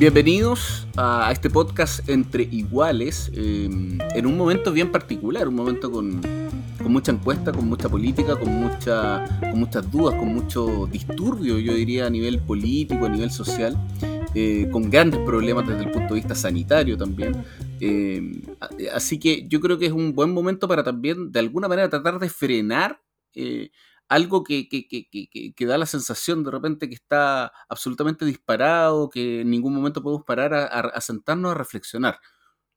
Bienvenidos a este podcast entre iguales, em, en un momento bien particular, un momento con, mucha encuesta, con mucha política, con, mucha, con muchas dudas, con mucho disturbio, yo diría, a nivel político, a nivel social, eh, con grandes problemas desde el punto de vista sanitario también. Em, así que yo creo que es un buen momento para también, de alguna manera, tratar de frenar. Eh, algo que, que, da la sensación de repente que está absolutamente disparado, que en ningún momento podemos parar a, sentarnos a reflexionar.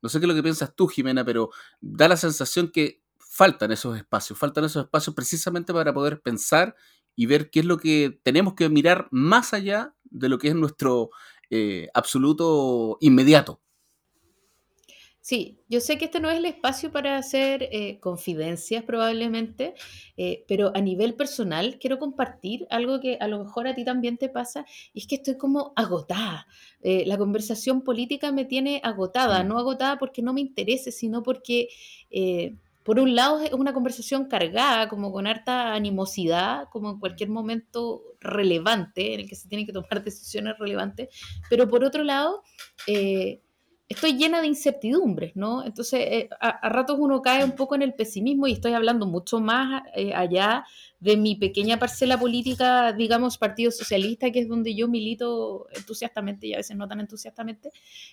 No sé qué es lo que piensas tú, Jimena, pero da la sensación que faltan esos espacios, faltan esos espacios precisamente para poder pensar y ver qué es lo que tenemos que mirar más allá de lo que es nuestro eh, absoluto inmediato. Sí, yo sé que este no es el espacio para hacer eh, confidencias probablemente, eh, pero a nivel personal quiero compartir algo que a lo mejor a ti también te pasa, y es que estoy como agotada. Eh, la conversación política me tiene agotada, no agotada porque no me interese, sino porque por un lado es una conversación cargada, como con harta animosidad, como en cualquier momento relevante en el que se tienen que tomar decisiones relevantes, pero por otro lado estoy llena de incertidumbres, ¿no? Entonces, eh, a, ratos uno cae un poco en el pesimismo y estoy hablando mucho más eh, allá de mi pequeña parcela política, digamos, Partido Socialista, que es donde yo milito entusiastamente y a veces no tan entusiastamente,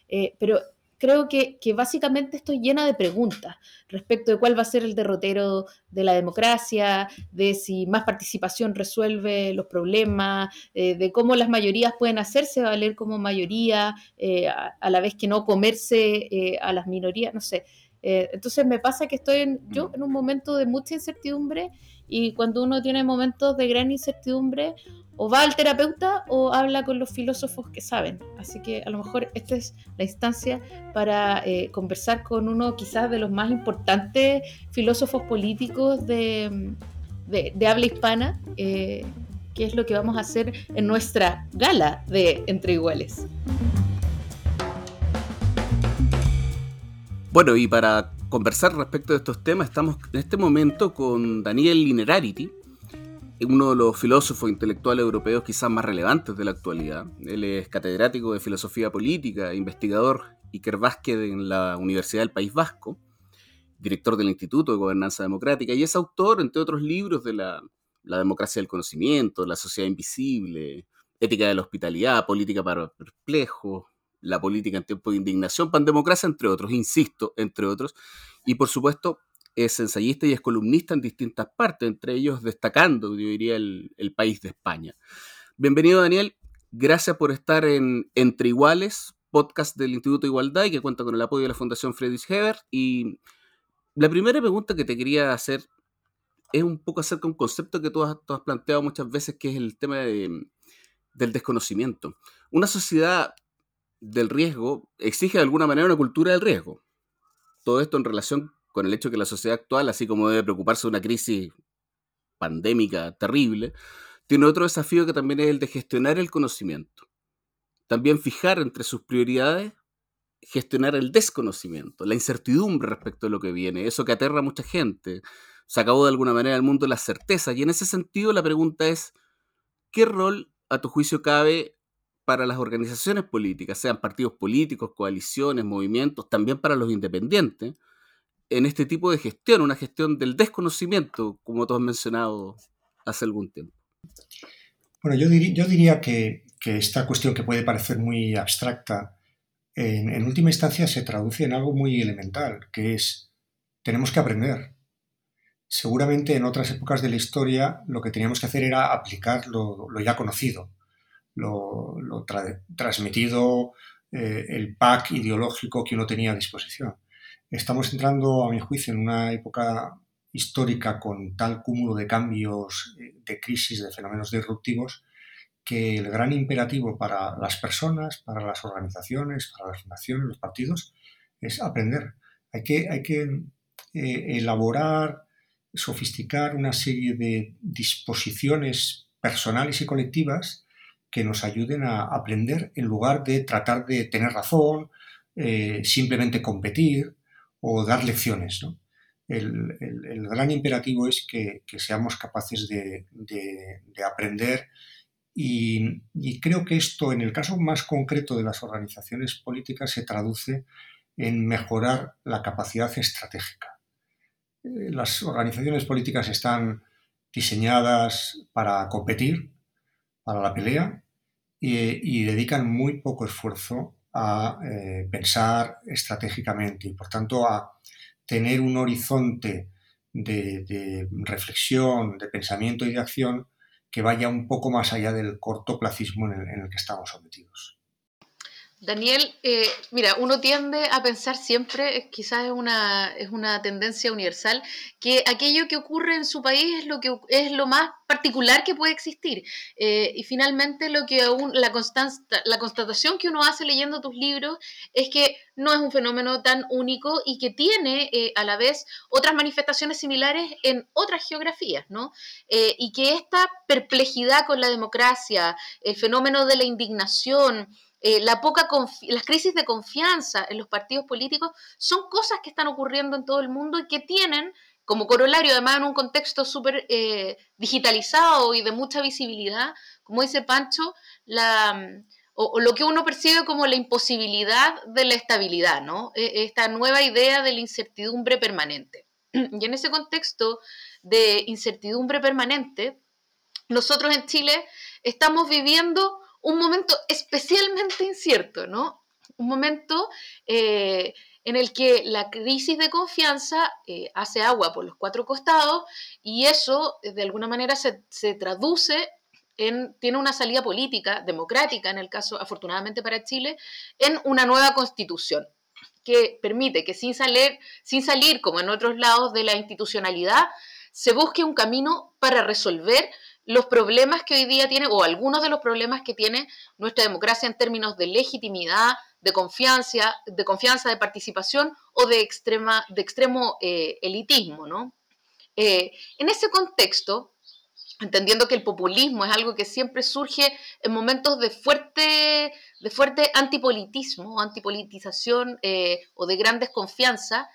eh, pero creo que, básicamente estoy llena de preguntas respecto de cuál va a ser el derrotero de la democracia, de si más participación resuelve los problemas, eh, de cómo las mayorías pueden hacerse valer como mayoría, eh, a, la vez que no comerse eh, a las minorías, no sé. Entonces me pasa que estoy en, yo mm. en un momento de mucha incertidumbre y cuando uno tiene momentos de gran incertidumbre, o va al terapeuta o habla con los filósofos que saben. Así que a lo mejor esta es la instancia para eh, conversar con uno quizás de los más importantes filósofos políticos de, habla hispana, eh, que es lo que vamos a hacer en nuestra gala de Entre Iguales. Bueno, y para conversar respecto de estos temas, estamos en este momento con Daniel Linerarity, uno de los filósofos intelectuales europeos quizás más relevantes de la actualidad. Él es catedrático de filosofía política, investigador Iker Vázquez en la Universidad del País Vasco, director del Instituto de Gobernanza Democrática y es autor, entre otros libros, de la, democracia del conocimiento, La sociedad invisible, Ética de la hospitalidad, Política para perplejos, La política en tiempo de indignación, Pandemocracia, entre otros, insisto, entre otros. Y por supuesto, es ensayista y es columnista en distintas partes, entre ellos destacando, yo diría, el, país de España. Bienvenido, Daniel. Gracias por estar en Entre Iguales, podcast del Instituto de Igualdad y que cuenta con el apoyo de la Fundación Friedrich Hebert. Y la primera pregunta que te quería hacer es un poco acerca de un concepto que tú has, planteado muchas veces, que es el tema del desconocimiento. Una sociedad del riesgo exige de alguna manera una cultura del riesgo. Todo esto en relación con el hecho que la sociedad actual, así como debe preocuparse de una crisis pandémica terrible, tiene otro desafío que también es el de gestionar el conocimiento. También fijar entre sus prioridades gestionar el desconocimiento, la incertidumbre respecto a lo que viene, eso que aterra a mucha gente. Se acabó de alguna manera el mundo de la certeza. Y en ese sentido la pregunta es, ¿qué rol a tu juicio cabe para las organizaciones políticas, sean partidos políticos, coaliciones, movimientos, también para los independientes, en este tipo de gestión, una gestión del desconocimiento, como tú has mencionado hace algún tiempo? Bueno, yo, yo diría que, esta cuestión que puede parecer muy abstracta, en, última instancia se traduce en algo muy elemental, que es, tenemos que aprender. Seguramente en otras épocas de la historia lo que teníamos que hacer era aplicar lo, ya conocido, lo, transmitido, eh, el pack ideológico que uno tenía a disposición. Estamos entrando, a mi juicio, en una época histórica con tal cúmulo de cambios, eh, de crisis, de fenómenos disruptivos, que el gran imperativo para las personas, para las organizaciones, para las fundaciones, los partidos, es aprender. Hay que, hay que eh, elaborar, sofisticar una serie de disposiciones personales y colectivas que nos ayuden a aprender en lugar de tratar de tener razón, eh, simplemente competir o dar lecciones. El, gran imperativo es que, seamos capaces de, aprender y, creo que esto, en el caso más concreto de las organizaciones políticas, se traduce en mejorar la capacidad estratégica. Eh, las organizaciones políticas están diseñadas para competir, para la pelea, y, dedican muy poco esfuerzo a eh, pensar estratégicamente y, por tanto, a tener un horizonte de, reflexión, de pensamiento y de acción que vaya un poco más allá del cortoplacismo en en el que estamos sometidos. Daniel, eh, mira, uno tiende a pensar siempre, eh, quizás es una, es una tendencia universal, que aquello que ocurre en su país es lo, que, es lo más particular que puede existir. Eh, y finalmente lo que aún, la, la constatación que uno hace leyendo tus libros es que no es un fenómeno tan único y que tiene a la vez otras manifestaciones similares en otras geografías, ¿no? y que esta perplejidad con la democracia, el fenómeno de la indignación, eh, la poca las crisis de confianza en los partidos políticos son cosas que están ocurriendo en todo el mundo y que tienen como corolario, además en un contexto súper eh, digitalizado y de mucha visibilidad, como dice Pancho, la, o, lo que uno percibe como la imposibilidad de la estabilidad, ¿no? E, esta nueva idea de la incertidumbre permanente. Y en ese contexto de incertidumbre permanente, nosotros en Chile estamos viviendo un momento especialmente incierto, ¿no? Un momento eh, en el que la crisis de confianza eh, hace agua por los cuatro costados y eso eh, de alguna manera se, traduce en, tiene una salida política, democrática en el caso, afortunadamente para Chile, en una nueva constitución que permite que sin salir, sin salir como en otros lados de la institucionalidad, se busque un camino para resolver los problemas que hoy día tiene, o algunos de los problemas que tiene nuestra democracia en términos de legitimidad, de confianza, de, confianza, de participación o de, extrema, de extremo eh, elitismo. ¿no? Eh, en ese contexto, entendiendo que el populismo es algo que siempre surge en momentos de fuerte, de fuerte antipolitismo, antipolitización eh, o de gran desconfianza,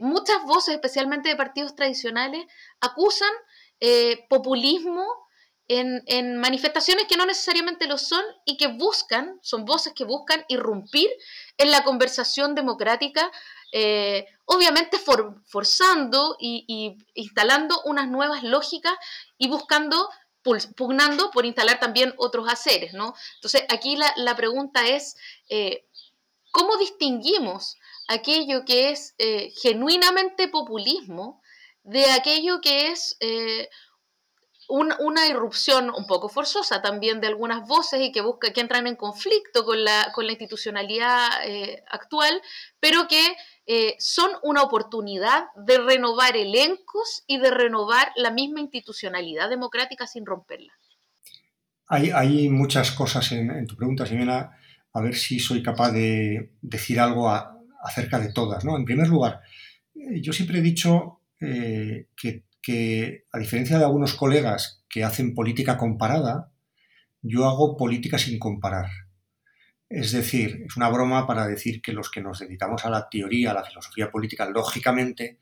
muchas voces, especialmente de partidos tradicionales, acusan eh, populismo en, manifestaciones que no necesariamente lo son y que buscan, son voces que buscan irrumpir en la conversación democrática, eh, obviamente forzando y, instalando unas nuevas lógicas y buscando, pugnando por instalar también otros haceres, ¿no? Entonces, aquí la, pregunta es, eh, ¿cómo distinguimos aquello que es genuinamente populismo de aquello que es eh, una irrupción un poco forzosa también de algunas voces y que busca que entran en conflicto con la, con la institucionalidad eh, actual, pero que eh, son una oportunidad de renovar elencos y de renovar la misma institucionalidad democrática sin romperla. Hay, hay muchas cosas en, tu pregunta, Ximena, a ver si soy capaz de decir algo acerca de todas. ¿no? En primer lugar, yo siempre he dicho eh, que, a diferencia de algunos colegas que hacen política comparada, yo hago política sin comparar. Es decir, es una broma para decir que los que nos dedicamos a la teoría, a la filosofía política, lógicamente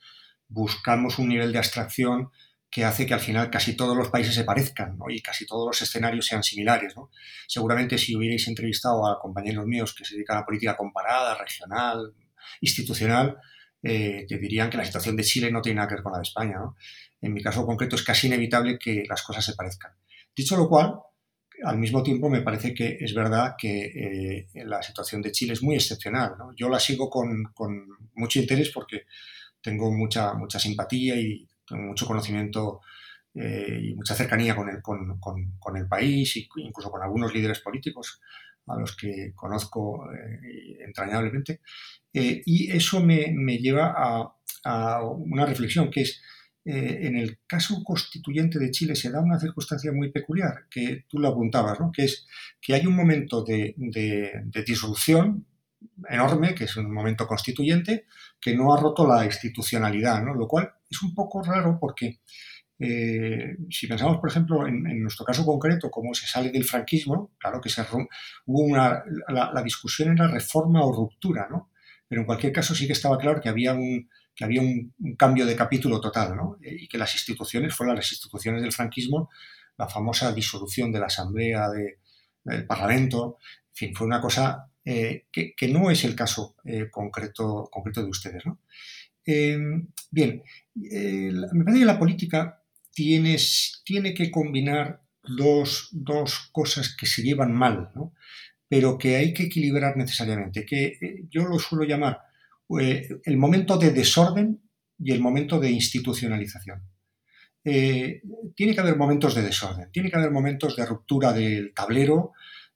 buscamos un nivel de abstracción que hace que al final casi todos los países se parezcan y casi todos los escenarios sean similares. Seguramente si hubierais entrevistado a compañeros míos que se dedican a política comparada, regional, institucional, eh, te dirían que la situación de Chile no tiene nada que ver con la de España. En mi caso concreto es casi inevitable que las cosas se parezcan. Dicho lo cual, al mismo tiempo me parece que es verdad que eh, la situación de Chile es muy excepcional. Yo la sigo con, mucho interés porque tengo mucha, mucha simpatía y tengo mucho conocimiento eh, y mucha cercanía con el, con, con el país e incluso con algunos líderes políticos a los que conozco entrañablemente. Eh, y eso me, lleva a, una reflexión que es, eh, en el caso constituyente de Chile se da una circunstancia muy peculiar, que tú lo apuntabas, ¿no? que es que hay un momento de, disolución enorme, que es un momento constituyente, que no ha roto la institucionalidad, ¿no? lo cual es un poco raro porque eh, si pensamos, por ejemplo, en, nuestro caso concreto, cómo se sale del franquismo, claro que se hubo una, la, la, discusión era reforma o ruptura, ¿no? Pero en cualquier caso sí que estaba claro que había un, que había un, cambio de capítulo total, ¿no? Eh, y que las instituciones fueron las instituciones del franquismo, la famosa disolución de la Asamblea, del Parlamento, en fin, fue una cosa eh, que, no es el caso concreto, concreto de ustedes. ¿no? bien, me parece que la política tiene, tiene que combinar dos, dos, cosas que se llevan mal, ¿no? pero que hay que equilibrar necesariamente, que yo lo suelo llamar eh, el momento de desorden y el momento de institucionalización. Eh, tiene que haber momentos de desorden, tiene que haber momentos de ruptura del tablero,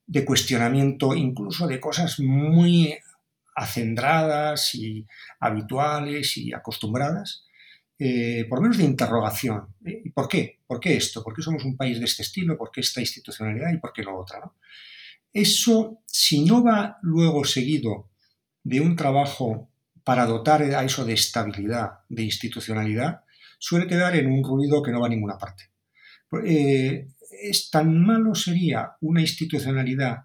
de cuestionamiento incluso de cosas muy acendradas y habituales y acostumbradas, eh, por menos de interrogación. ¿Y por qué? ¿Por qué esto? ¿Por qué somos un país de este estilo? ¿Por qué esta institucionalidad y por qué no otra? Eso, si no va luego seguido de un trabajo para dotar a eso de estabilidad, de institucionalidad, suele quedar en un ruido que no va a ninguna parte. Eh, es tan malo sería una institucionalidad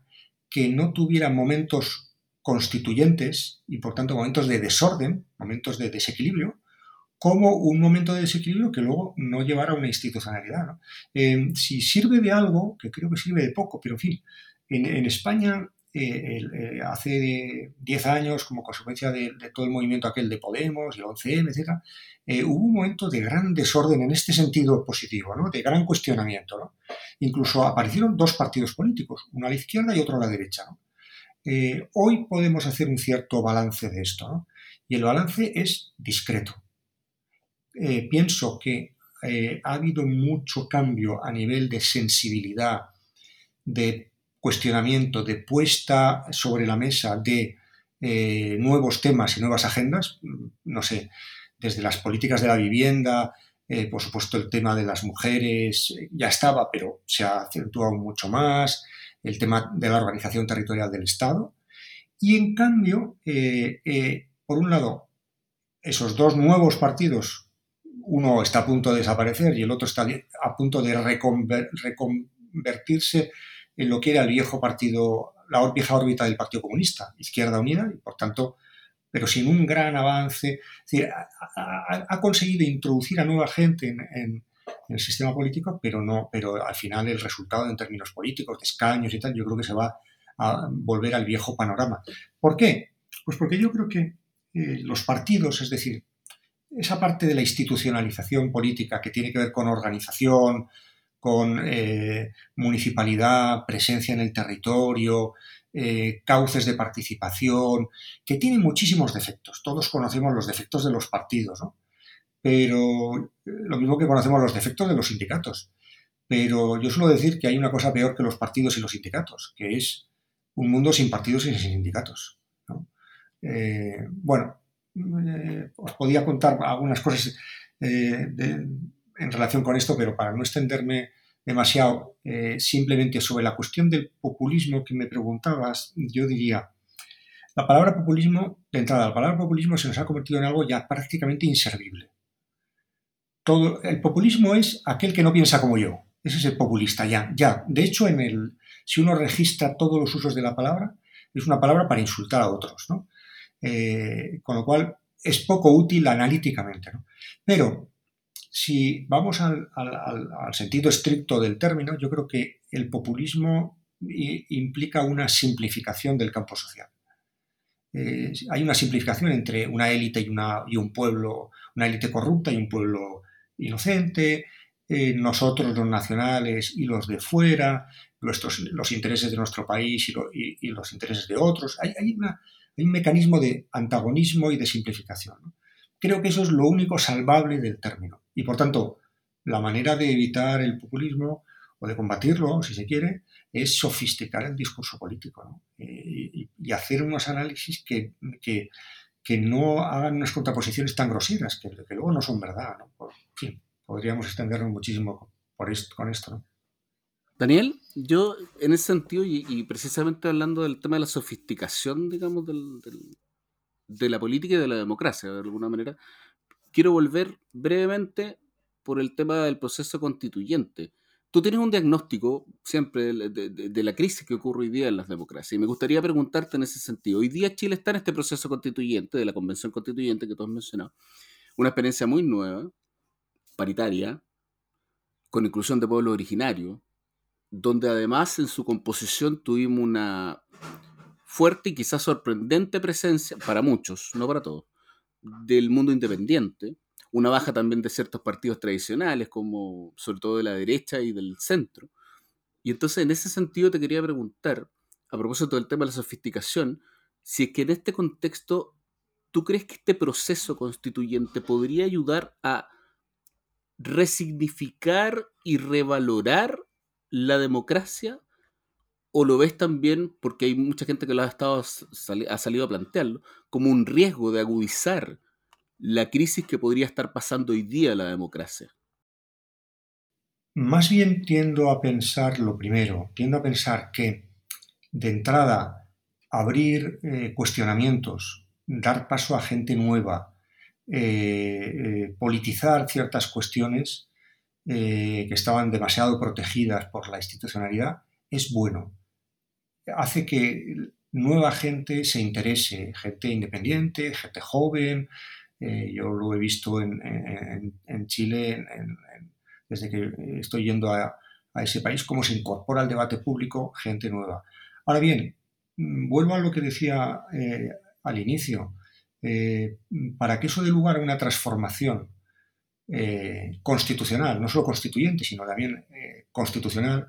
que no tuviera momentos constituyentes y por tanto momentos de desorden, momentos de desequilibrio, como un momento de desequilibrio que luego no llevara a una institucionalidad. Eh, si sirve de algo, que creo que sirve de poco, pero en fin, en España eh, eh, hace 10 años, como consecuencia de, todo el movimiento aquel de Podemos el 11M, etc., eh, hubo un momento de gran desorden en este sentido positivo, de gran cuestionamiento. Incluso aparecieron dos partidos políticos, uno a la izquierda y otro a la derecha. hoy podemos hacer un cierto balance de esto, y el balance es discreto. Pienso que ha habido mucho cambio a nivel de sensibilidad, de cuestionamiento, de puesta sobre la mesa de eh, nuevos temas y nuevas agendas, no sé, desde las políticas de la vivienda, eh, por supuesto el tema de las mujeres ya estaba, pero se ha acentuado mucho más, el tema de la organización territorial del Estado. Y en cambio, eh, por un lado, esos dos nuevos partidos, uno está a punto de desaparecer y el otro está a punto de reconvertirse en lo que era el viejo partido, la vieja órbita del Partido Comunista, Izquierda Unida, y por tanto, pero sin un gran avance. ha, conseguido introducir a nueva gente en, el sistema político, pero no, pero al final el resultado en términos políticos, de escaños y tal, yo creo que se va a volver al viejo panorama. ¿Por qué? Pues porque yo creo que eh, los partidos, es decir, esa parte de la institucionalización política que tiene que ver con organización, con eh, municipalidad, presencia en el territorio, eh, cauces de participación, que tienen muchísimos defectos. Todos conocemos los defectos de los partidos, ¿no? Pero eh, lo mismo que conocemos los defectos de los sindicatos. Pero yo suelo decir que hay una cosa peor que los partidos y los sindicatos, que es un mundo sin partidos y sin sindicatos. bueno, os podía contar algunas cosas de, en relación con esto, pero para no extenderme demasiado, eh, simplemente sobre la cuestión del populismo que me preguntabas, yo diría, la palabra populismo, de entrada, la palabra populismo se nos ha convertido en algo ya prácticamente inservible. Todo, el populismo es aquel que no piensa como yo. Ese es el populista, ya, ya. De hecho, en el, si uno registra todos los usos de la palabra, es una palabra para insultar a otros, ¿no? Eh, con lo cual es poco útil analíticamente. Pero si vamos al, sentido estricto del término, yo creo que el populismo implica una simplificación del campo social. Eh, hay una simplificación entre una élite y, un pueblo, una élite corrupta y un pueblo inocente, eh, nosotros los nacionales y los de fuera, nuestros, los intereses de nuestro país y, los intereses de otros. Hay, un mecanismo de antagonismo y de simplificación. Creo que eso es lo único salvable del término. Y por tanto, la manera de evitar el populismo o de combatirlo, si se quiere, es sofisticar el discurso político eh, y, hacer unos análisis que, que no hagan unas contraposiciones tan groseras, que, luego no son verdad. en fin, podríamos extendernos muchísimo por esto, con esto. ¿no? Daniel, yo en ese sentido, y, precisamente hablando del tema de la sofisticación, digamos, de la política y de la democracia, de alguna manera, quiero volver brevemente por el tema del proceso constituyente. Tú tienes un diagnóstico siempre de, la crisis que ocurre hoy día en las democracias y me gustaría preguntarte en ese sentido. Hoy día Chile está en este proceso constituyente, de la convención constituyente que tú has mencionado, una experiencia muy nueva, paritaria, con inclusión de pueblos originarios, donde además en su composición tuvimos una fuerte y quizás sorprendente presencia, para muchos, no para todos, del mundo independiente, una baja también de ciertos partidos tradicionales, como sobre todo de la derecha y del centro. Y entonces en ese sentido te quería preguntar, a propósito del tema de la sofisticación, si es que en este contexto tú crees que este proceso constituyente podría ayudar a resignificar y revalorar la democracia o lo ves también, porque hay mucha gente que lo ha, estado, ha salido a plantearlo, como un riesgo de agudizar la crisis que podría estar pasando hoy día la democracia? Más bien tiendo a pensar lo primero, tiendo a pensar que de entrada abrir eh, cuestionamientos, dar paso a gente nueva, eh, eh, politizar ciertas cuestiones que estaban demasiado protegidas por la institucionalidad, es bueno. Hace que nueva gente se interese, gente independiente, gente joven, eh, yo lo he visto en, Chile desde que estoy yendo a, ese país, cómo se incorpora al debate público gente nueva. Ahora bien, mm, vuelvo a lo que decía eh, al inicio. Eh, para que eso dé lugar a una transformación constitucional, no solo constituyente, sino también constitucional,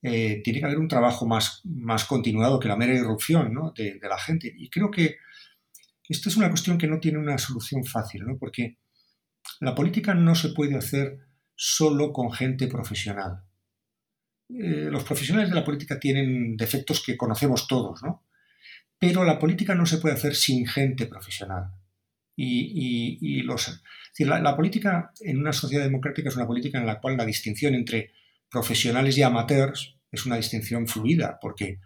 tiene que haber un trabajo más, más continuado que la mera irrupción de, de, la gente. Y creo que esto es una cuestión que no tiene una solución fácil, ¿no? porque la política no se puede hacer solo con gente profesional. Eh, los profesionales de la política tienen defectos que conocemos todos, ¿no? pero la política no se puede hacer sin gente profesional. Y, los, la, política en una sociedad democrática es una política en la cual la distinción entre profesionales y amateurs es una distinción fluida, porque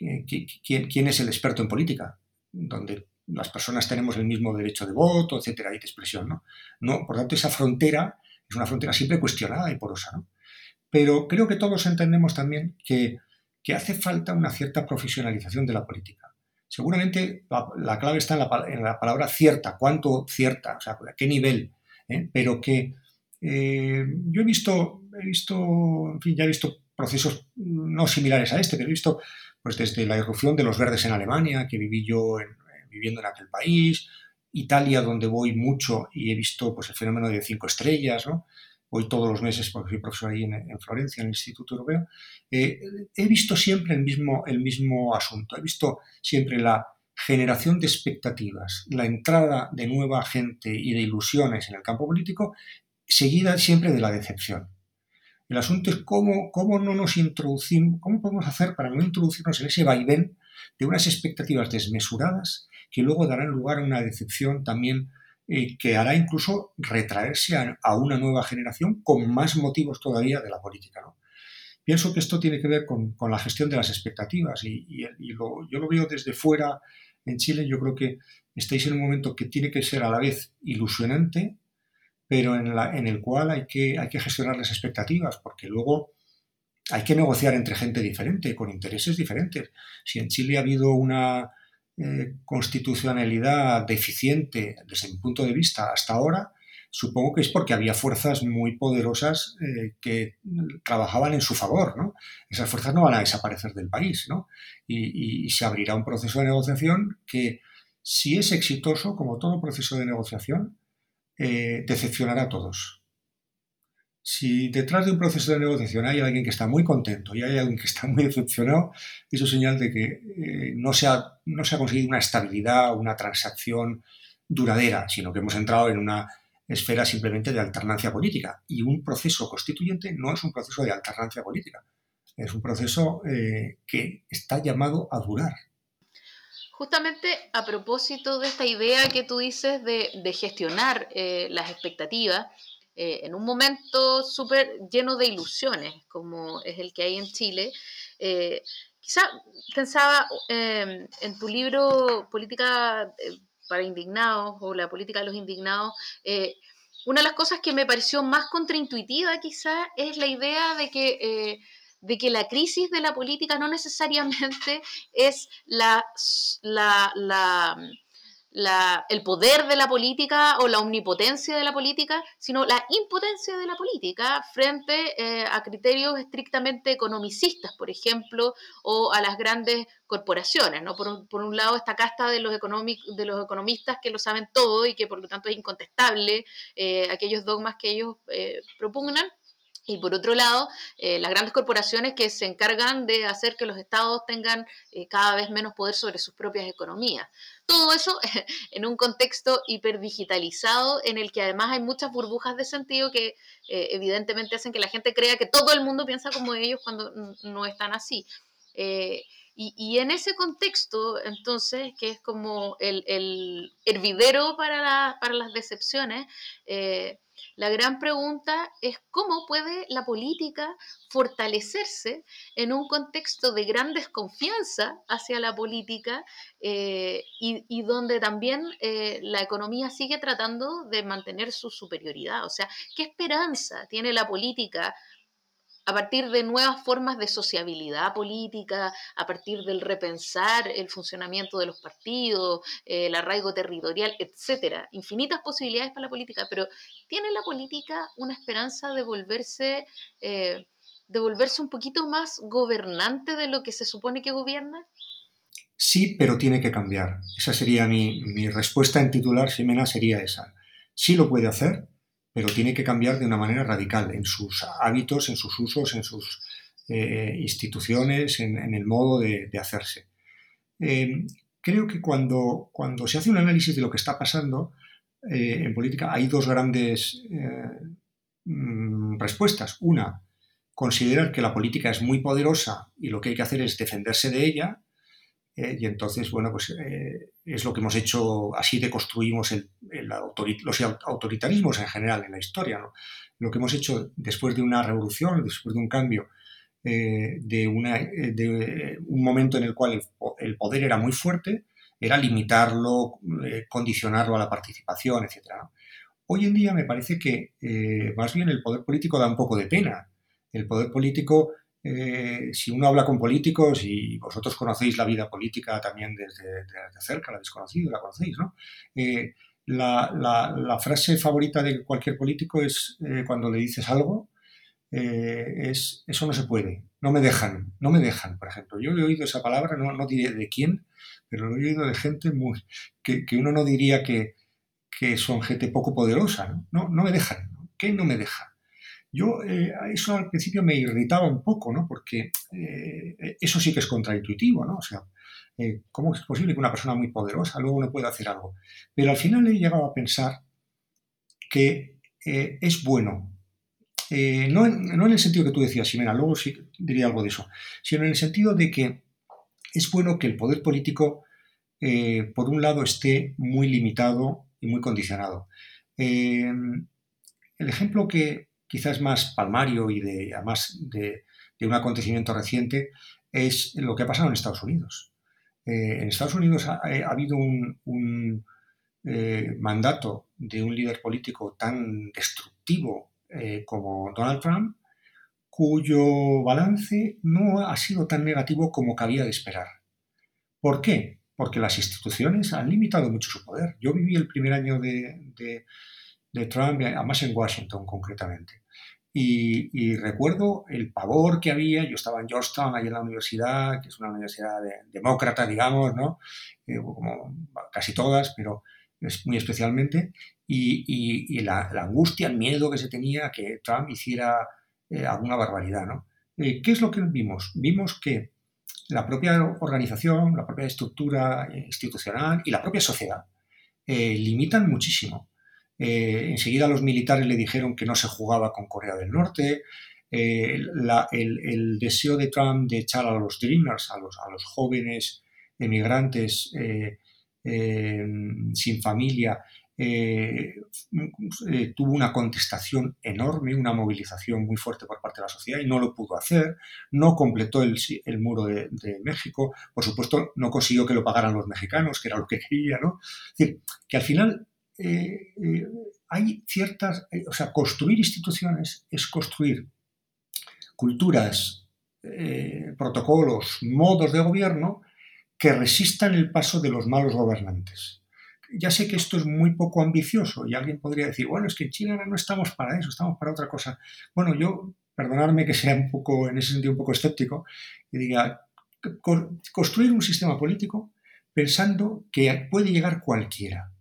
eh, ¿quién, quién es el experto en política? Donde las personas tenemos el mismo derecho de voto, etcétera, y de expresión, ¿no? no por tanto, esa frontera es una frontera siempre cuestionada y porosa, ¿no? Pero creo que todos entendemos también que, hace falta una cierta profesionalización de la política. Seguramente la, clave está en la, palabra cierta, cuánto cierta, o sea, a qué nivel, ¿eh? pero que eh, yo he visto, he visto, en fin, ya he visto procesos no similares a este, pero he visto pues desde la irrupción de los verdes en Alemania, que viví yo en, viviendo en aquel país, Italia, donde voy mucho y he visto pues, el fenómeno de cinco estrellas, ¿no? Voy todos los meses porque soy profesor ahí en, Florencia, en el Instituto Europeo, eh, he visto siempre el mismo, el mismo asunto, he visto siempre la generación de expectativas, la entrada de nueva gente y de ilusiones en el campo político, seguida siempre de la decepción. El asunto es cómo, cómo no nos introducimos, cómo podemos hacer para no introducirnos en ese vaivén de unas expectativas desmesuradas que luego darán lugar a una decepción también eh, que hará incluso retraerse a, una nueva generación con más motivos todavía de la política. ¿no? Pienso que esto tiene que ver con, la gestión de las expectativas y, yo lo veo desde fuera en Chile. Yo creo que estáis en un momento que tiene que ser a la vez ilusionante, pero en, el cual hay que, hay que gestionar las expectativas, porque luego hay que negociar entre gente diferente, con intereses diferentes. Si en Chile ha habido una eh, constitucionalidad deficiente desde mi punto de vista hasta ahora, supongo que es porque había fuerzas muy poderosas eh, que trabajaban en su favor, ¿no? Esas fuerzas no van a desaparecer del país, ¿no? Y, se abrirá un proceso de negociación que, si es exitoso, como todo proceso de negociación, eh, decepcionará a todos. Si detrás de un proceso de negociación hay alguien que está muy contento y hay alguien que está muy decepcionado, eso es señal de que eh, no, se ha, no se ha conseguido una estabilidad, una transacción duradera, sino que hemos entrado en una esfera simplemente de alternancia política. Y un proceso constituyente no es un proceso de alternancia política, es un proceso eh, que está llamado a durar. justamente a propósito de esta idea que tú dices de, gestionar eh, las expectativas, eh, en un momento súper lleno de ilusiones, como es el que hay en Chile, eh, quizá pensaba em, en tu libro Política para Indignados o la política de los indignados, una de las cosas que me pareció más contraintuitiva quizá es la idea de que de que la crisis de la política no necesariamente es la, el poder de la política o la omnipotencia de la política, sino la impotencia de la política frente eh, a criterios estrictamente economicistas, por ejemplo, o a las grandes corporaciones. ¿no? Por, un, lado, esta casta de los, de los economistas que lo saben todo y que por lo tanto es incontestable eh, aquellos dogmas que ellos eh, propugnan y por otro lado, eh, las grandes corporaciones que se encargan de hacer que los estados tengan eh, cada vez menos poder sobre sus propias economías. Todo eso en un contexto hiperdigitalizado en el que además hay muchas burbujas de sentido que eh, evidentemente hacen que la gente crea que todo el mundo piensa como ellos cuando no están así. Y, en ese contexto, entonces, que es como el, hervidero para, para las decepciones, la gran pregunta es cómo puede la política fortalecerse en un contexto de gran desconfianza hacia la política eh, y, donde también eh, la economía sigue tratando de mantener su superioridad. O sea, ¿qué esperanza tiene la política a partir de nuevas formas de sociabilidad política, a partir del repensar el funcionamiento de los partidos, el arraigo territorial, etcétera. Infinitas posibilidades para la política, pero ¿tiene la política una esperanza de volverse, eh, de volverse un poquito más gobernante de lo que se supone que gobierna? Sí, pero tiene que cambiar. Esa sería mi, mi respuesta en titular, Ximena, sería esa. Sí lo puede hacer, pero tiene que cambiar de una manera radical en sus hábitos, en sus usos, en sus eh, instituciones, en, el modo de, hacerse. Eh, creo que cuando, cuando se hace un análisis de lo que está pasando eh, en política hay dos grandes mm, respuestas. Una, considerar que la política es muy poderosa y lo que hay que hacer es defenderse de ella eh, y entonces, bueno, pues eh, es lo que hemos hecho, así deconstruimos el, los autoritarismos en general en la historia. Lo que hemos hecho después de una revolución, después de un cambio, eh, de, una, de, un momento en el cual el, poder era muy fuerte, era limitarlo, condicionarlo a la participación, etc. Hoy en día me parece que más bien el poder político da un poco de pena. El poder político eh, si uno habla con políticos y vosotros conocéis la vida política también desde, cerca, la habéis conocido, la conocéis, ¿no? Eh, la, frase favorita de cualquier político es eh, cuando le dices algo, es eso no se puede, no me dejan, no me dejan, por ejemplo. Yo he oído esa palabra, no, no diré de quién, pero lo he oído de gente muy, que, uno no diría que, que, son gente poco poderosa, ¿no? No, no me dejan, ¿qué no me deja? Yo eh, eso al principio me irritaba un poco, ¿no? Porque eh, eso sí que es contraintuitivo, ¿no? O sea, eh, ¿cómo es posible que una persona muy poderosa luego no pueda hacer algo? Pero al final he llegado a pensar que es bueno, no en, el sentido que tú decías, Ximena, luego sí diría algo de eso, sino en el sentido de que es bueno que el poder político, por un lado, esté muy limitado y muy condicionado. el ejemplo que, quizás más palmario y de, además de, un acontecimiento reciente, es lo que ha pasado en Estados Unidos. Eh, en Estados Unidos ha, eh, habido un, eh, mandato de un líder político tan destructivo como Donald Trump, cuyo balance no ha sido tan negativo como cabía de esperar. ¿Por qué? Porque las instituciones han limitado mucho su poder. Yo viví el primer año de, de Trump, además en Washington concretamente. Y, recuerdo el pavor que había, yo estaba en Georgetown, ahí en la universidad, que es una universidad demócrata, digamos, ¿no? Eh, como casi todas, pero es muy especialmente, y, la, angustia, el miedo que se tenía que Trump hiciera eh, alguna barbaridad, ¿no? Eh, ¿Qué es lo que vimos? Vimos que la propia organización, la propia estructura institucional y la propia sociedad limitan muchísimo eh, enseguida los militares le dijeron que no se jugaba con Corea del Norte. Eh, el, deseo de Trump de echar a los Dreamers, a los, a los jóvenes emigrantes sin familia, tuvo una contestación enorme, una movilización muy fuerte por parte de la sociedad y no lo pudo hacer, no completó el, muro de, México, por supuesto no consiguió que lo pagaran los mexicanos, que era lo que quería, ¿no? Es decir, que al final hay ciertas, o sea, construir instituciones es construir culturas, eh, protocolos, modos de gobierno que resistan el paso de los malos gobernantes. Ya sé que esto es muy poco ambicioso y alguien podría decir, bueno, es que en Chile no estamos para eso, estamos para otra cosa. Bueno, yo, perdonadme que sea un poco, en ese sentido, un poco escéptico, y diga, construir un sistema político pensando que puede llegar cualquiera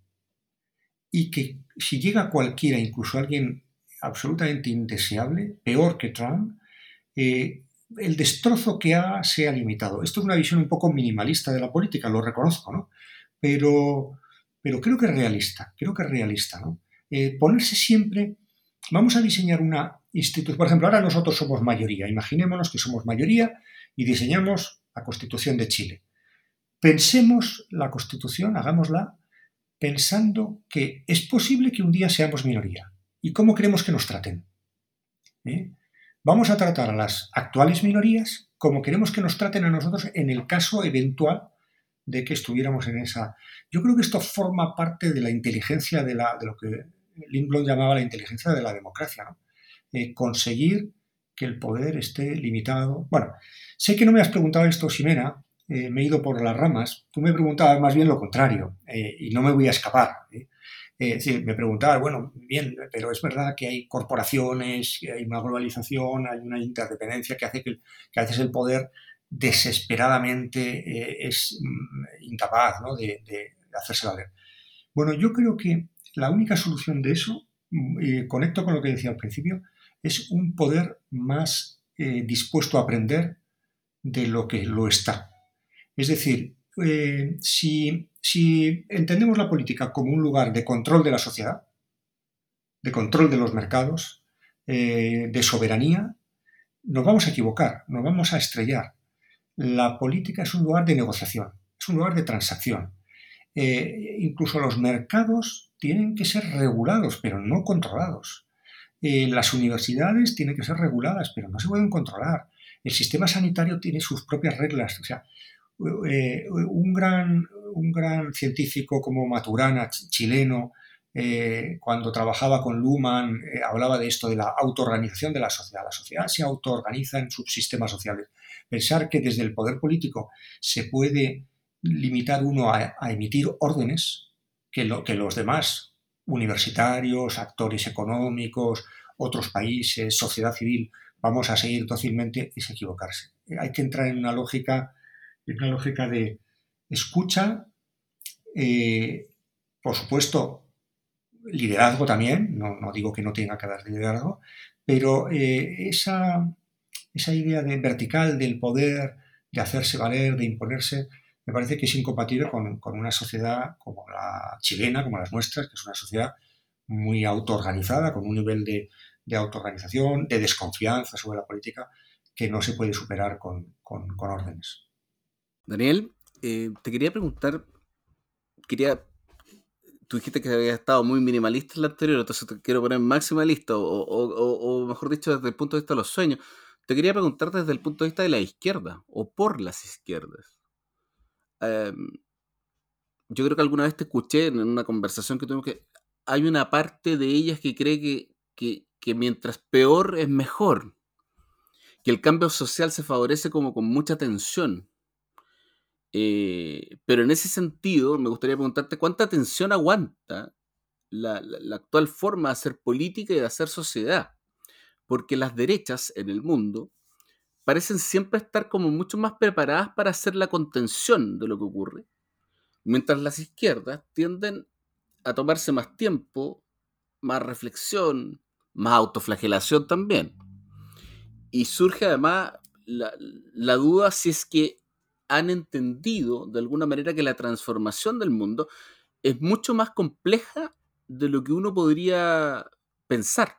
y que si llega cualquiera, incluso alguien absolutamente indeseable, peor que Trump, eh, el destrozo que haga sea limitado. Esto es una visión un poco minimalista de la política, lo reconozco, ¿no? Pero, pero creo que es realista, creo que realista, ¿no? Eh, ponerse siempre, vamos a diseñar una institución, por ejemplo, ahora nosotros somos mayoría, imaginémonos que somos mayoría y diseñamos la Constitución de Chile. Pensemos la Constitución, hagámosla pensando que es posible que un día seamos minoría. ¿Y cómo queremos que nos traten? ¿Eh? Vamos a tratar a las actuales minorías como queremos que nos traten a nosotros en el caso eventual de que estuviéramos en esa. Yo creo que esto forma parte de la inteligencia de, la, de lo que Lindblom llamaba la inteligencia de la democracia. Eh, conseguir que el poder esté limitado. Bueno, sé que no me has preguntado esto, Ximena, eh, me he ido por las ramas. Tú me preguntabas más bien lo contrario eh, y no me voy a escapar. ¿eh? me preguntabas, bueno, bien, pero es verdad que hay corporaciones, hay una globalización, hay una interdependencia que hace que, que a veces el poder desesperadamente es mm, incapaz de, hacerse valer. Bueno, yo creo que la única solución de eso, mm, conecto con lo que decía al principio, es un poder más dispuesto a aprender de lo que lo está. Es decir, eh, si, entendemos la política como un lugar de control de la sociedad, de control de los mercados, eh, de soberanía, nos vamos a equivocar, nos vamos a estrellar. La política es un lugar de negociación, es un lugar de transacción. Eh, incluso los mercados tienen que ser regulados, pero no controlados. las universidades tienen que ser reguladas, pero no se pueden controlar. El sistema sanitario tiene sus propias reglas. O sea, eh, un, gran, un gran científico como Maturana, chileno, eh, cuando trabajaba con Luhmann, eh, hablaba de esto, de la autoorganización de la sociedad. La sociedad se autoorganiza en subsistemas sociales. Pensar que desde el poder político se puede limitar uno a, emitir órdenes que, que los demás, universitarios, actores económicos, otros países, sociedad civil, vamos a seguir dócilmente es equivocarse. Hay que entrar en una lógica una lógica de escucha, eh, por supuesto, liderazgo también, no, digo que no tenga que dar liderazgo, pero eh, esa, idea de vertical del poder, de hacerse valer, de imponerse, me parece que es incompatible con, una sociedad como la chilena, como las nuestras, que es una sociedad muy autoorganizada, con un nivel de autoorganización, de desconfianza sobre la política, que no se puede superar con órdenes. Daniel, eh, te quería preguntar, quería, tú dijiste que había estado muy minimalista en la anterior, entonces te quiero poner maximalista, o, o, mejor dicho, desde el punto de vista de los sueños. Te quería preguntar desde el punto de vista de la izquierda, o por las izquierdas. Em, yo creo que alguna vez te escuché en una conversación que tuvimos que hay una parte de ellas que cree que, que, que mientras peor es mejor, que el cambio social se favorece como con mucha tensión eh, pero en ese sentido, me gustaría preguntarte cuánta atención aguanta la, actual forma de hacer política y de hacer sociedad. Porque las derechas en el mundo parecen siempre estar como mucho más preparadas para hacer la contención de lo que ocurre, mientras las izquierdas tienden a tomarse más tiempo, más reflexión, más autoflagelación también. Y surge además la, la duda si es que han entendido de alguna manera que la transformación del mundo es mucho más compleja de lo que uno podría pensar.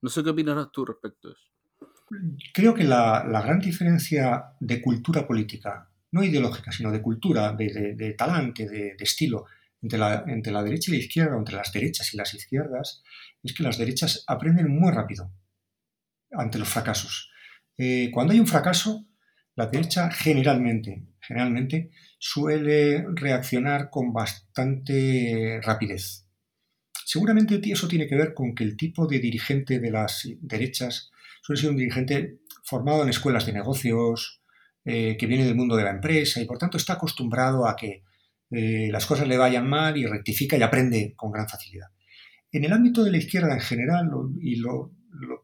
No sé qué opinas tú respecto a eso. Creo que la, gran diferencia de cultura política no ideológica, sino de cultura, de, talante, de, estilo, entre la, entre la derecha y la izquierda, entre las derechas y las izquierdas, es que las derechas aprenden muy rápido ante los fracasos. Eh, cuando hay un fracaso, la derecha generalmente, generalmente suele reaccionar con bastante rapidez. Seguramente eso tiene que ver con que el tipo de dirigente de las derechas suele ser un dirigente formado en escuelas de negocios, eh, que viene del mundo de la empresa y por tanto está acostumbrado a que eh, las cosas le vayan mal y rectifica y aprende con gran facilidad. En el ámbito de la izquierda en general, y lo,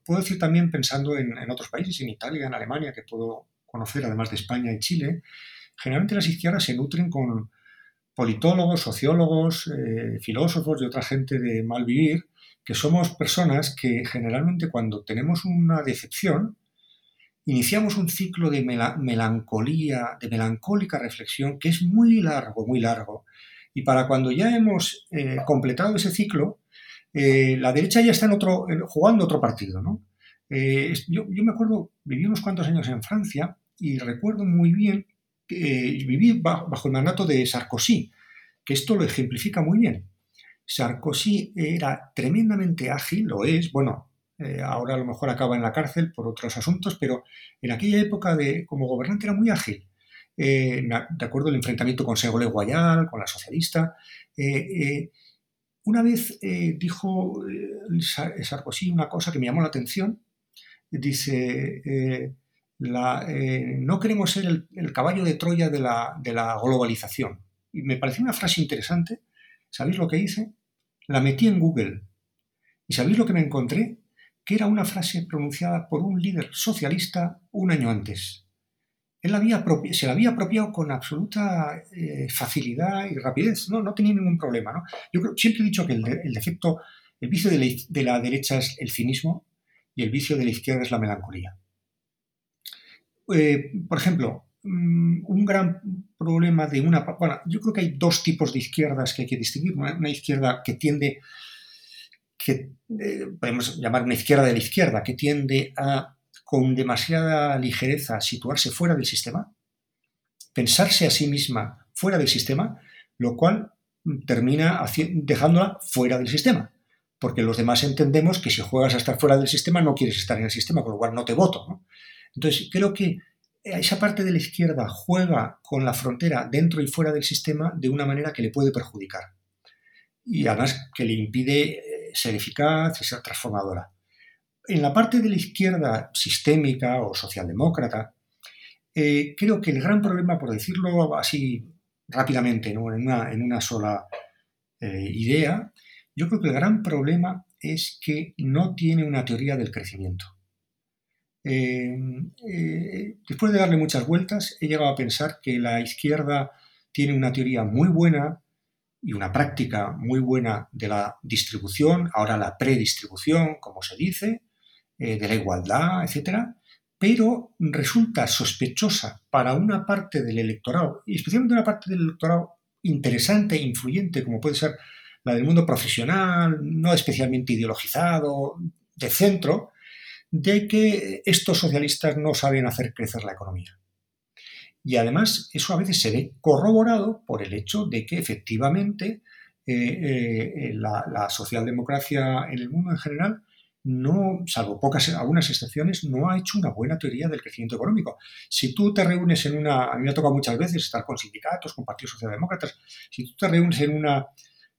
puedo decir también pensando en, otros países, en Italia, en Alemania, que puedo además de España y Chile, generalmente las izquierdas se nutren con politólogos, sociólogos, eh, filósofos y otra gente de mal vivir, que somos personas que generalmente cuando tenemos una decepción, iniciamos un ciclo de melancolía, de melancólica reflexión, que es muy largo, muy largo. Y para cuando ya hemos eh, completado ese ciclo, eh, la derecha ya está en otro, jugando otro partido. Eh, yo, me acuerdo, viví unos cuantos años en Francia y recuerdo muy bien que viví bajo, el mandato de Sarkozy, que esto lo ejemplifica muy bien. Sarkozy era tremendamente ágil, lo es, bueno, eh, ahora a lo mejor acaba en la cárcel por otros asuntos, pero en aquella época de, como gobernante era muy ágil. Eh, de acuerdo el enfrentamiento con Ségolène Guayal, con la socialista. Eh, una vez dijo Sarkozy una cosa que me llamó la atención. Dice, no queremos ser el, caballo de Troya de la, la globalización. Y me pareció una frase interesante. ¿Sabéis lo que hice? La metí en Google. ¿Y sabéis lo que me encontré? que era una frase pronunciada por un líder socialista un año antes. Él se la había apropiado con absoluta eh, facilidad y rapidez, ¿no? no tenía ningún problema. Yo siempre he dicho que el, defecto, el vicio de la, derecha es el cinismo y el vicio de la izquierda es la melancolía. Eh, por ejemplo, mm, un gran problema de una... Bueno, yo creo que hay dos tipos de izquierdas que hay que distinguir. una izquierda que tiende eh, podemos llamar una izquierda de la izquierda, que tiende a, con demasiada ligereza, situarse fuera del sistema, pensarse a sí misma fuera del sistema, lo cual termina dejándola fuera del sistema. Porque los demás entendemos que si juegas a estar fuera del sistema no quieres estar en el sistema, con lo cual no te voto. Entonces, creo que esa parte de la izquierda juega con la frontera dentro y fuera del sistema de una manera que le puede perjudicar. Y además que le impide ser eficaz y ser transformadora. En la parte de la izquierda sistémica o socialdemócrata, eh, creo que el gran problema, por decirlo así rápidamente, en, una, sola eh, idea, yo creo que el gran problema es que no tiene una teoría del crecimiento. Eh, después de darle muchas vueltas, he llegado a pensar que la izquierda tiene una teoría muy buena y una práctica muy buena de la distribución, ahora la predistribución, como se dice, eh, de la igualdad, etcétera, pero resulta sospechosa para una parte del electorado, y especialmente una parte del electorado interesante e influyente, como puede ser la del mundo profesional, no especialmente ideologizado, de centro, de que estos socialistas no saben hacer crecer la economía. Y además eso a veces se ve corroborado por el hecho de que efectivamente eh, eh, la, socialdemocracia en el mundo en general no, salvo pocas, algunas excepciones, no ha hecho una buena teoría del crecimiento económico. Si tú te reúnes en una, a mí me ha tocado muchas veces estar con sindicatos, con partidos socialdemócratas, si tú te reúnes en una,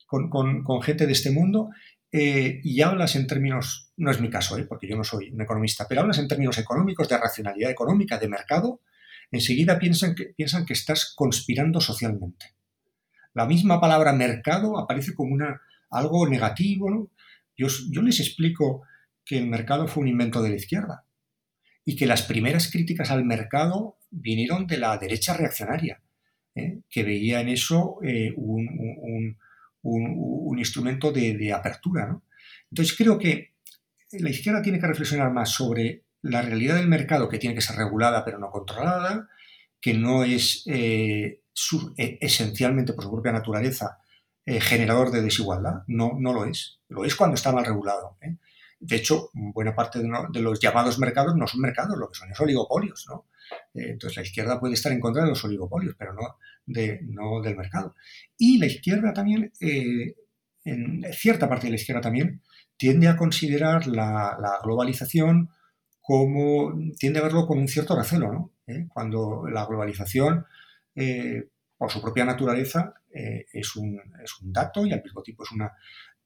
con, gente de este mundo eh, y hablas en términos, no es mi caso, porque yo no soy un economista, pero hablas en términos económicos, de racionalidad económica, de mercado, enseguida piensan que, piensan que estás conspirando socialmente. La misma palabra mercado aparece como una, algo negativo. Yo, yo les explico que el mercado fue un invento de la izquierda y que las primeras críticas al mercado vinieron de la derecha reaccionaria, ¿eh? que veía en eso eh, un, instrumento de, apertura. Entonces creo que la izquierda tiene que reflexionar más sobre la realidad del mercado que tiene que ser regulada pero no controlada, que no es eh, e, esencialmente por su propia naturaleza eh, generador de desigualdad, no, no lo es. Lo es cuando está mal regulado. ¿eh? De hecho, buena parte de, los llamados mercados no son mercados, lo que son es oligopolios, ¿no? Eh, entonces la izquierda puede estar en contra de los oligopolios, pero no, de, no del mercado. Y la izquierda también, eh, en cierta parte de la izquierda también, tiende a considerar la, globalización como, tiende a verlo con un cierto recelo, ¿no? ¿Eh? Cuando la globalización, por su propia naturaleza, es un, dato y al mismo tiempo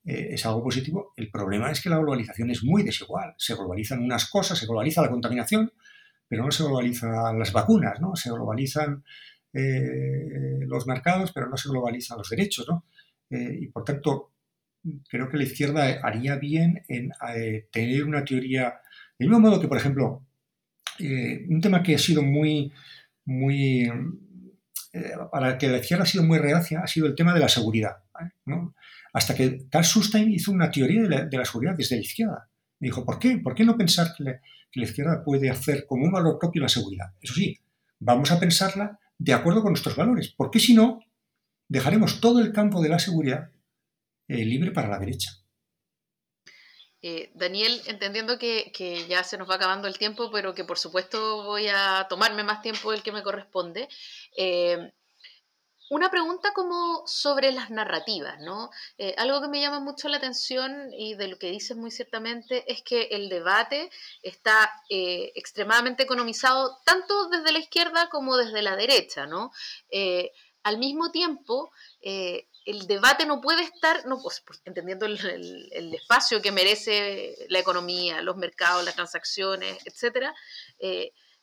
es algo positivo. El problema es que la globalización es muy desigual. Se globalizan unas cosas, se globaliza la contaminación, pero no se globalizan las vacunas, ¿no? Se globalizan eh, los mercados, pero no se globalizan los derechos, ¿no? Eh, y por tanto, creo que la izquierda haría bien en eh, tener una teoría, del mismo modo que, por ejemplo, un tema que ha sido muy, muy, para que la izquierda ha sido muy reacia, ha sido el tema de la seguridad, ¿no? Hasta que Carl Sustein hizo una teoría de la, seguridad desde la izquierda. Dijo, ¿por qué? ¿Por qué no pensar que, la izquierda puede hacer como un valor propio la seguridad? Eso sí, vamos a pensarla de acuerdo con nuestros valores, porque si no, dejaremos todo el campo de la seguridad eh, libre para la derecha. Eh, Daniel, entendiendo que, ya se nos va acabando el tiempo, pero que por supuesto voy a tomarme más tiempo del que me corresponde, eh, una pregunta como sobre las narrativas, ¿no? Eh, algo que me llama mucho la atención y de lo que dices muy ciertamente es que el debate está eh, extremadamente economizado tanto desde la izquierda como desde la derecha, ¿no? Eh, al mismo tiempo, el debate no puede estar, no, pues, entendiendo el, el, espacio que merece la economía, los mercados, las transacciones, etcétera,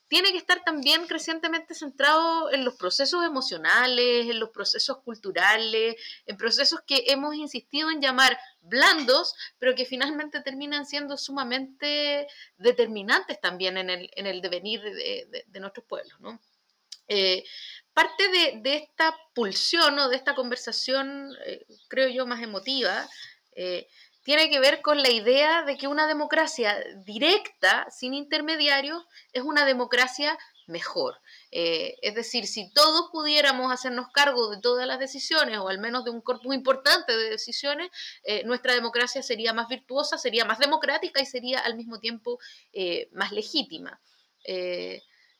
tiene que estar también crecientemente centrado en los procesos emocionales, en los procesos culturales, en procesos que hemos insistido en llamar blandos, pero que finalmente terminan siendo sumamente determinantes también en el, devenir de, nuestros pueblos. Eh, parte de, esta pulsión o de esta conversación, eh, creo yo, más emotiva, eh, tiene que ver con la idea de que una democracia directa, sin intermediarios, es una democracia mejor. Eh, es decir, si todos pudiéramos hacernos cargo de todas las decisiones, o al menos de un cuerpo importante de decisiones, eh, nuestra democracia sería más virtuosa, sería más democrática y sería al mismo tiempo eh, más legítima.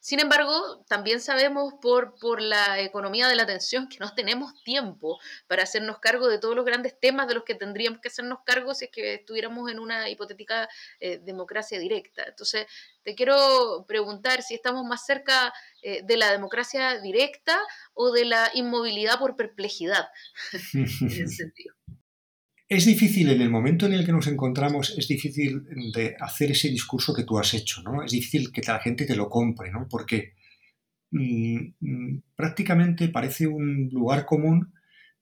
Sin embargo, también sabemos por, por la economía de la atención que no tenemos tiempo para hacernos cargo de todos los grandes temas de los que tendríamos que hacernos cargo si es que estuviéramos en una hipotética eh, democracia directa. Entonces, te quiero preguntar si estamos más cerca eh, de la democracia directa o de la inmovilidad por perplejidad, en ese sentido. Es difícil, en el momento en el que nos encontramos, es difícil de hacer ese discurso que tú has hecho, ¿no? Es difícil que la gente te lo compre, ¿no? Porque mm, mm, prácticamente parece un lugar común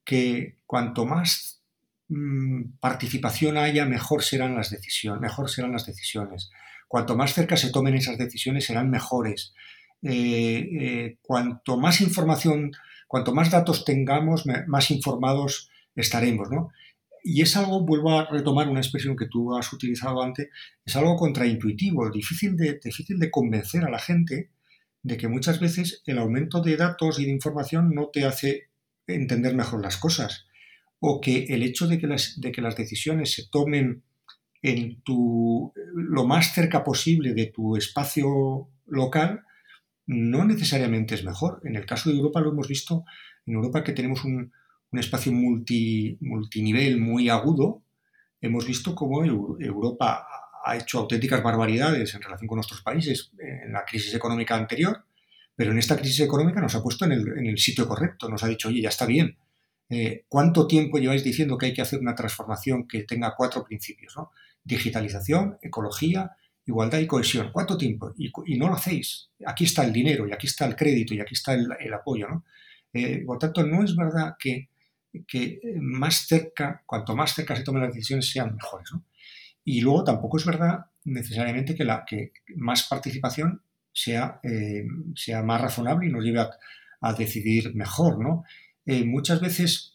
que cuanto más mm, participación haya, mejor serán las decisiones, mejor serán las decisiones. Cuanto más cerca se tomen esas decisiones, serán mejores. Eh, eh, cuanto más información, cuanto más datos tengamos, más informados estaremos, ¿no? Y es algo, vuelvo a retomar una expresión que tú has utilizado antes, es algo contraintuitivo, difícil de, difícil de convencer a la gente de que muchas veces el aumento de datos y de información no te hace entender mejor las cosas, o que el hecho de que las, de que las decisiones se tomen en tu, lo más cerca posible de tu espacio local, no necesariamente es mejor. En el caso de Europa lo hemos visto, en Europa que tenemos un, un espacio multi, multinivel muy agudo, hemos visto cómo Europa ha hecho auténticas barbaridades en relación con nuestros países en la crisis económica anterior, pero en esta crisis económica nos ha puesto en el, sitio correcto, nos ha dicho, oye, ya está bien. Eh, ¿Cuánto tiempo lleváis diciendo que hay que hacer una transformación que tenga cuatro principios? ¿no? Digitalización, ecología, igualdad y cohesión. ¿Cuánto tiempo? Y, no lo hacéis. Aquí está el dinero, y aquí está el crédito, y aquí está el, apoyo. ¿no? Eh, por tanto, no es verdad que que eh, más cerca, cuanto más cerca se tomen las decisiones, sean mejores. Y luego tampoco es verdad necesariamente que, la, que más participación sea, eh, sea más razonable y nos lleve a, decidir mejor. ¿no? Eh, muchas veces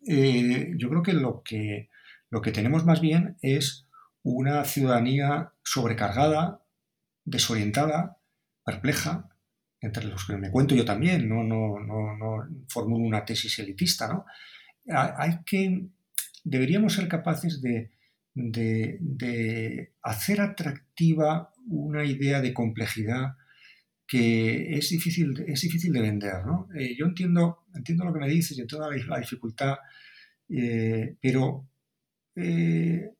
yo creo que lo, que lo que tenemos más bien es una ciudadanía sobrecargada, desorientada, perpleja, entre los que me cuento yo también, no, formulo una tesis elitista, ¿no? Hay que, deberíamos ser capaces de, hacer atractiva una idea de complejidad que es difícil, es difícil de vender. ¿no? Eh, yo entiendo, entiendo lo que me dices y entiendo la, dificultad, eh, pero eh,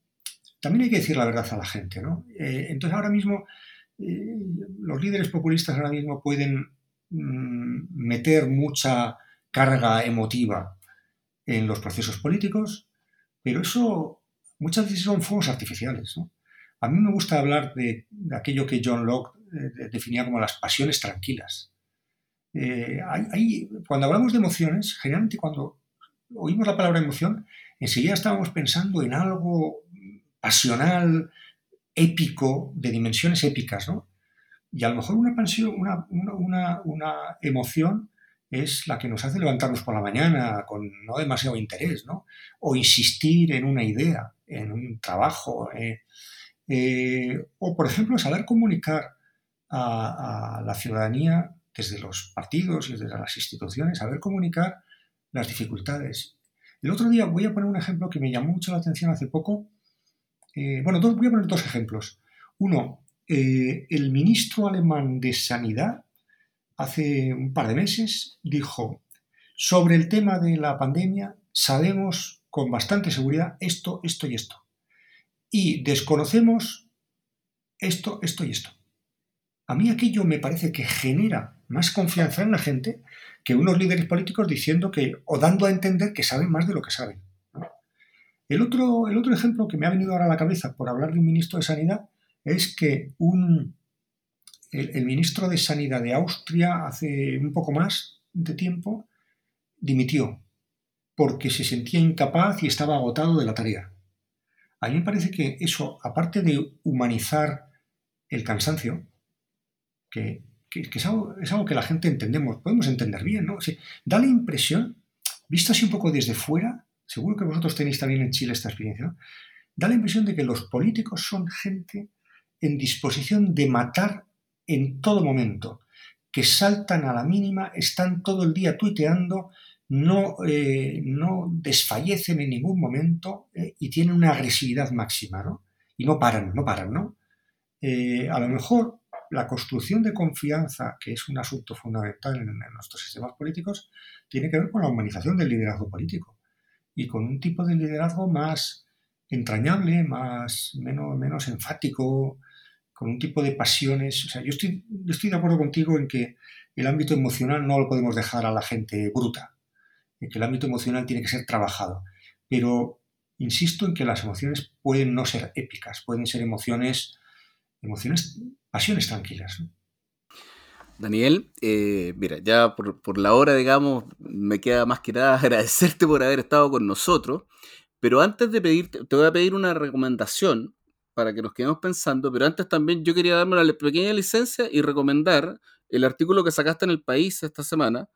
también hay que decir la verdad a la gente. ¿no? entonces ahora mismo los líderes populistas ahora mismo pueden mm, meter mucha carga emotiva en los procesos políticos, pero eso muchas veces son fuegos artificiales. A mí me gusta hablar de, aquello que John Locke eh, definía como las pasiones tranquilas. Eh, cuando hablamos de emociones, generalmente cuando oímos la palabra emoción, enseguida estábamos pensando en algo pasional, épico, de dimensiones épicas, ¿no? Y a lo mejor una, emoción es la que nos hace levantarnos por la mañana con no demasiado interés, ¿no? O insistir en una idea, en un trabajo. Eh, eh, o, por ejemplo, saber comunicar a, la ciudadanía desde los partidos y desde las instituciones, saber comunicar las dificultades. El otro día voy a poner un ejemplo que me llamó mucho la atención hace poco. Eh, bueno, voy a poner dos ejemplos. Uno, el ministro alemán de Sanidad hace un par de meses, dijo, sobre el tema de la pandemia sabemos con bastante seguridad esto, esto y esto. Y desconocemos esto, esto y esto. A mí aquello me parece que genera más confianza en la gente que unos líderes políticos diciendo que, o dando a entender que saben más de lo que saben. El, otro, el otro ejemplo que me ha venido ahora a la cabeza por hablar de un ministro de Sanidad es que un, el, ministro de Sanidad de Austria hace un poco más de tiempo dimitió porque se sentía incapaz y estaba agotado de la tarea. A mí me parece que eso, aparte de humanizar el cansancio, que, es, algo, que la gente entendemos, podemos entender bien, ¿no? da la impresión, visto así un poco desde fuera, seguro que vosotros tenéis también en Chile esta experiencia, da la impresión de que los políticos son gente en disposición de matar en todo momento, que saltan a la mínima, están todo el día tuiteando, no, eh, no desfallecen en ningún momento eh, y tienen una agresividad máxima, ¿no? Y no paran, no paran, ¿no? Eh, a lo mejor la construcción de confianza, que es un asunto fundamental en, nuestros sistemas políticos, tiene que ver con la humanización del liderazgo político y con un tipo de liderazgo más entrañable, más, menos, menos enfático, con un tipo de pasiones. O sea, yo estoy, estoy de acuerdo contigo en que el ámbito emocional no lo podemos dejar a la gente bruta, en que el ámbito emocional tiene que ser trabajado. Pero insisto en que las emociones pueden no ser épicas, pueden ser emociones, emociones, pasiones tranquilas. Daniel, eh, mira, ya por, la hora, digamos, me queda más que nada agradecerte por haber estado con nosotros, pero antes de pedirte, te voy a pedir una recomendación para que nos quedemos pensando, pero antes también yo quería darme una pequeña licencia y recomendar el artículo que sacaste en el país esta semana,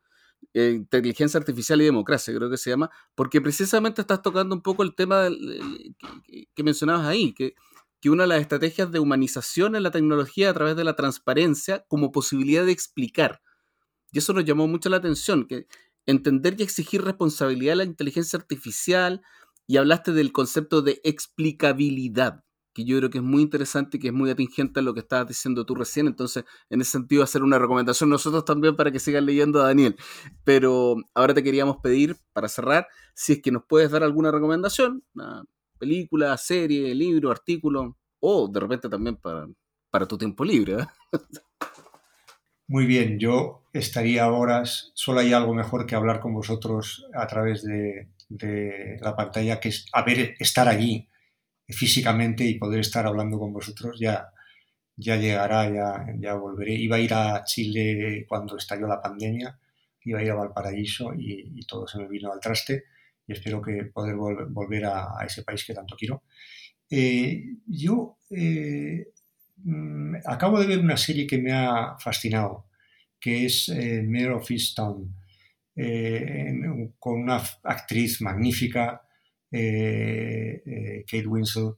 eh, Inteligencia Artificial y Democracia, creo que se llama, porque precisamente estás tocando un poco el tema que, mencionabas ahí, que, que una de las estrategias de humanización en la tecnología a través de la transparencia como posibilidad de explicar. Y eso nos llamó mucho la atención, que entender y exigir responsabilidad a la inteligencia artificial, y hablaste del concepto de explicabilidad que yo creo que es muy interesante y que es muy atingente a lo que estabas diciendo tú recién. Entonces, en ese sentido, hacer una recomendación nosotros también para que sigan leyendo a Daniel. Pero ahora te queríamos pedir, para cerrar, si es que nos puedes dar alguna recomendación, película, serie, libro, artículo, o de repente también para, para tu tiempo libre. ¿eh? Muy bien, yo estaría horas, solo hay algo mejor que hablar con vosotros a través de, de la pantalla, que es a ver, estar allí, físicamente y poder estar hablando con vosotros ya, ya llegará, ya, ya volveré. Iba a ir a Chile cuando estalló la pandemia, iba a ir a Valparaíso y, todo se me vino al traste espero poder volver a, ese país que tanto quiero. Eh, yo eh, mm, acabo de ver una serie que me ha fascinado, que es eh, of Easttown, con una actriz magnífica, eh, eh, Kate Winslet,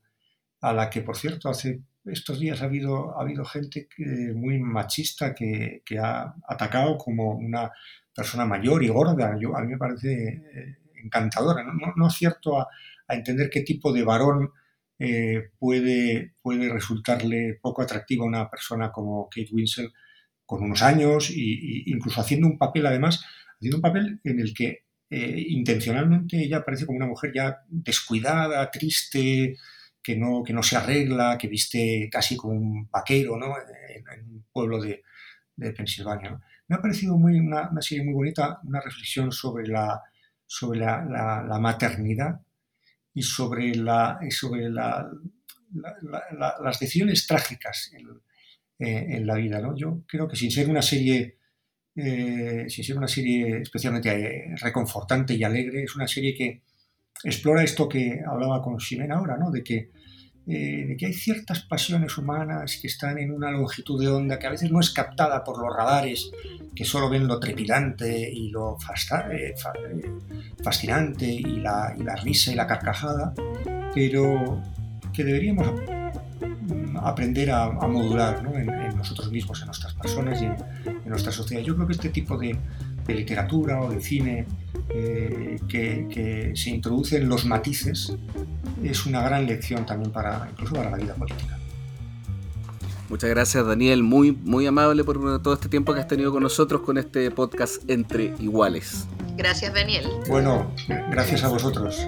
a la que, por cierto, hace estos días ha habido, ha habido gente muy machista que, ha atacado como una persona mayor y gorda. A mí me parece eh, encantadora. No, no, es cierto a, entender qué tipo de varón eh, puede, puede resultarle poco atractiva a una persona como Kate Winslet con unos años e incluso haciendo un papel, además, haciendo un papel en el que eh, intencionalmente ella parece como una mujer ya descuidada, triste, que no, que no se arregla, que viste casi como un vaquero ¿no? en, un pueblo de, de Pensilvania. Me ha parecido muy, una, serie muy bonita, una reflexión sobre la, sobre la, la, maternidad y sobre, la, sobre la, las decisiones trágicas en, eh, en, la vida. ¿no? Yo creo que sin ser una serie eh, sin ser una serie especialmente eh, reconfortante y alegre, es una serie que explora esto que hablaba con Ximena ahora, ¿no? de, que, eh, de que hay ciertas pasiones humanas que están en una longitud de onda que a veces no es captada por los radares, que solo ven lo trepidante y lo fascinante y la, y la risa y la carcajada, pero que deberíamos aprender a, modular en, nosotros mismos, en nuestras personas y en, nuestra sociedad. Yo creo que este tipo de, literatura o de cine eh, que, se introducen los matices es una gran lección también para incluso para la vida política. Muchas gracias Daniel, muy, muy amable por todo este tiempo que has tenido con nosotros con este podcast Entre Iguales. Gracias Daniel. Bueno, gracias a vosotros.